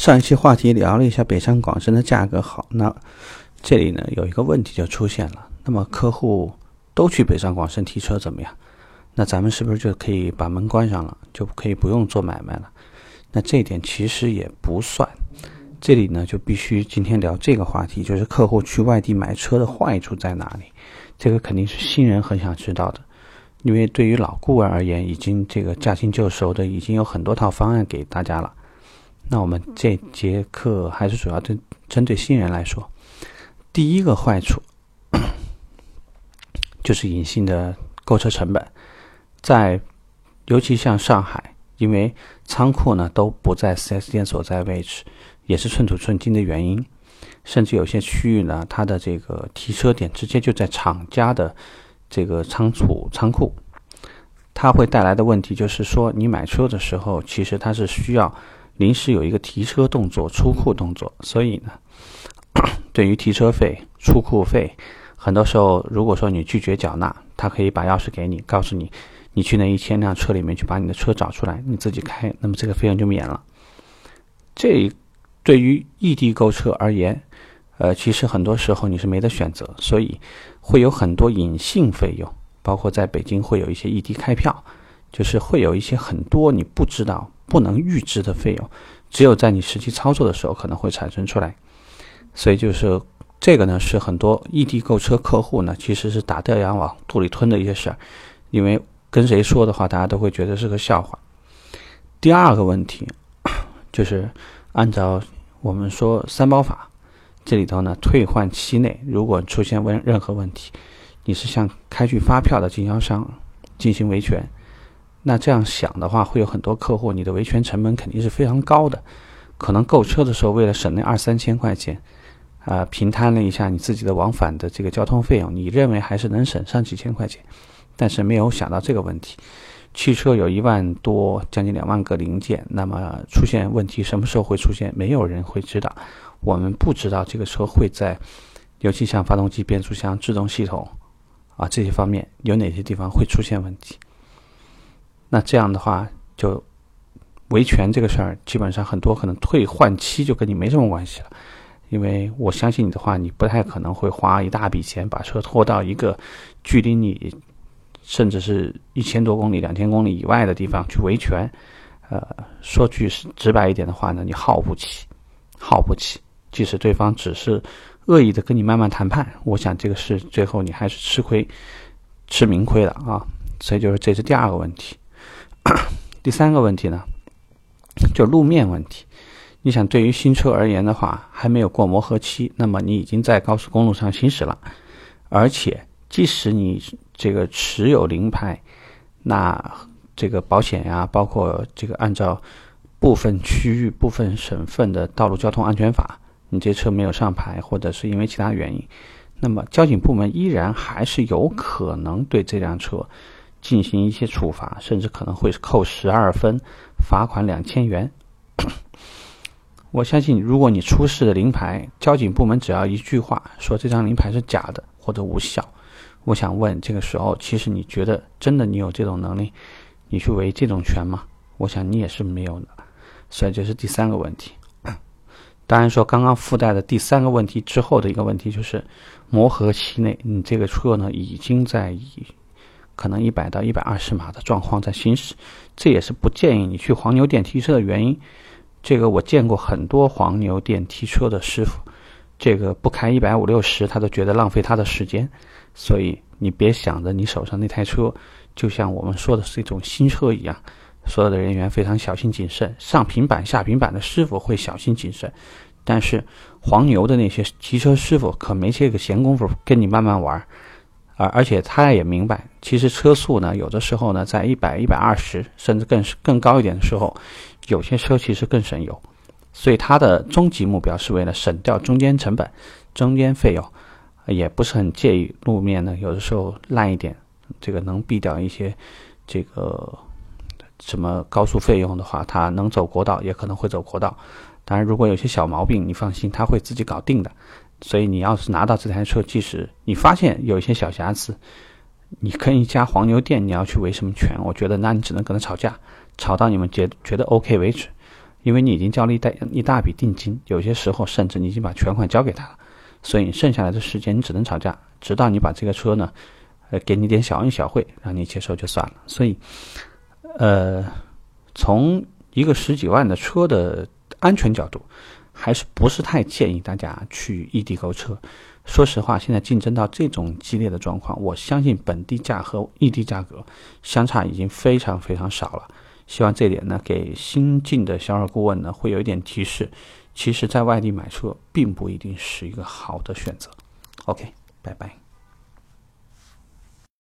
上一期话题聊了一下北上广深的价格好，那这里呢有一个问题就出现了，那么客户都去北上广深提车怎么样？那咱们是不是就可以把门关上了，就可以不用做买卖了？那这一点其实也不算，这里呢就必须今天聊这个话题，就是客户去外地买车的坏处在哪里？这个肯定是新人很想知道的，因为对于老顾问而言，已经这个驾轻就熟的，已经有很多套方案给大家了。那我们这节课还是主要针针对新人来说，第一个坏处就是隐性的购车成本，在尤其像上海，因为仓库呢都不在 4S 店所在位置，也是寸土寸金的原因，甚至有些区域呢，它的这个提车点直接就在厂家的这个仓储仓库，它会带来的问题就是说，你买车的时候，其实它是需要。临时有一个提车动作、出库动作，所以呢，对于提车费、出库费，很多时候如果说你拒绝缴纳，他可以把钥匙给你，告诉你，你去那一千辆车里面去把你的车找出来，你自己开，那么这个费用就免了。这对于异地购车而言，呃，其实很多时候你是没得选择，所以会有很多隐性费用，包括在北京会有一些异地开票，就是会有一些很多你不知道。不能预支的费用，只有在你实际操作的时候可能会产生出来，所以就是这个呢，是很多异地购车客户呢，其实是打掉牙往肚里吞的一些事儿，因为跟谁说的话，大家都会觉得是个笑话。第二个问题 就是按照我们说三包法，这里头呢，退换期内如果出现问任何问题，你是向开具发票的经销商进行维权。那这样想的话，会有很多客户，你的维权成本肯定是非常高的。可能购车的时候，为了省那二三千块钱，啊，平摊了一下你自己的往返的这个交通费用，你认为还是能省上几千块钱，但是没有想到这个问题。汽车有一万多，将近两万个零件，那么出现问题什么时候会出现？没有人会知道。我们不知道这个车会在，尤其像发动机、变速箱、制动系统啊这些方面有哪些地方会出现问题。那这样的话，就维权这个事儿，基本上很多可能退换期就跟你没什么关系了，因为我相信你的话，你不太可能会花一大笔钱把车拖到一个距离你甚至是一千多公里、两千公里以外的地方去维权。呃，说句直白一点的话呢，你耗不起，耗不起。即使对方只是恶意的跟你慢慢谈判，我想这个事最后你还是吃亏，吃明亏的啊。所以就是这是第二个问题。第三个问题呢，就路面问题。你想，对于新车而言的话，还没有过磨合期，那么你已经在高速公路上行驶了，而且即使你这个持有临牌，那这个保险呀，包括这个按照部分区域、部分省份的道路交通安全法，你这车没有上牌，或者是因为其他原因，那么交警部门依然还是有可能对这辆车。进行一些处罚，甚至可能会扣十二分，罚款两千元。我相信，如果你出示的临牌，交警部门只要一句话说这张临牌是假的或者无效，我想问，这个时候其实你觉得真的你有这种能力，你去维这种权吗？我想你也是没有的。所以这是第三个问题。当然说，刚刚附带的第三个问题之后的一个问题就是，磨合期内你这个车呢已经在以。可能一百到一百二十码的状况在行驶，这也是不建议你去黄牛店提车的原因。这个我见过很多黄牛店提车的师傅，这个不开一百五六十，他都觉得浪费他的时间。所以你别想着你手上那台车就像我们说的是一种新车一样，所有的人员非常小心谨慎，上平板下平板的师傅会小心谨慎，但是黄牛的那些提车师傅可没这个闲工夫跟你慢慢玩。而而且他也明白，其实车速呢，有的时候呢，在一百、一百二十，甚至更更高一点的时候，有些车其实更省油。所以他的终极目标是为了省掉中间成本、中间费用，也不是很介意路面呢，有的时候烂一点，这个能避掉一些这个什么高速费用的话，他能走国道也可能会走国道。当然，如果有些小毛病，你放心，他会自己搞定的。所以你要是拿到这台车，即使你发现有一些小瑕疵，你跟一家黄牛店你要去维什么权？我觉得那你只能跟他吵架，吵到你们觉觉得 OK 为止。因为你已经交了一大一大笔定金，有些时候甚至你已经把全款交给他了，所以剩下来的时间你只能吵架，直到你把这个车呢，呃，给你点小恩小惠，让你接受就算了。所以，呃，从一个十几万的车的安全角度，还是不是太建议大家去异地购车。说实话，现在竞争到这种激烈的状况，我相信本地价和异地价格相差已经非常非常少了。希望这点呢，给新进的销售顾问呢，会有一点提示。其实，在外地买车并不一定是一个好的选择。OK，拜拜。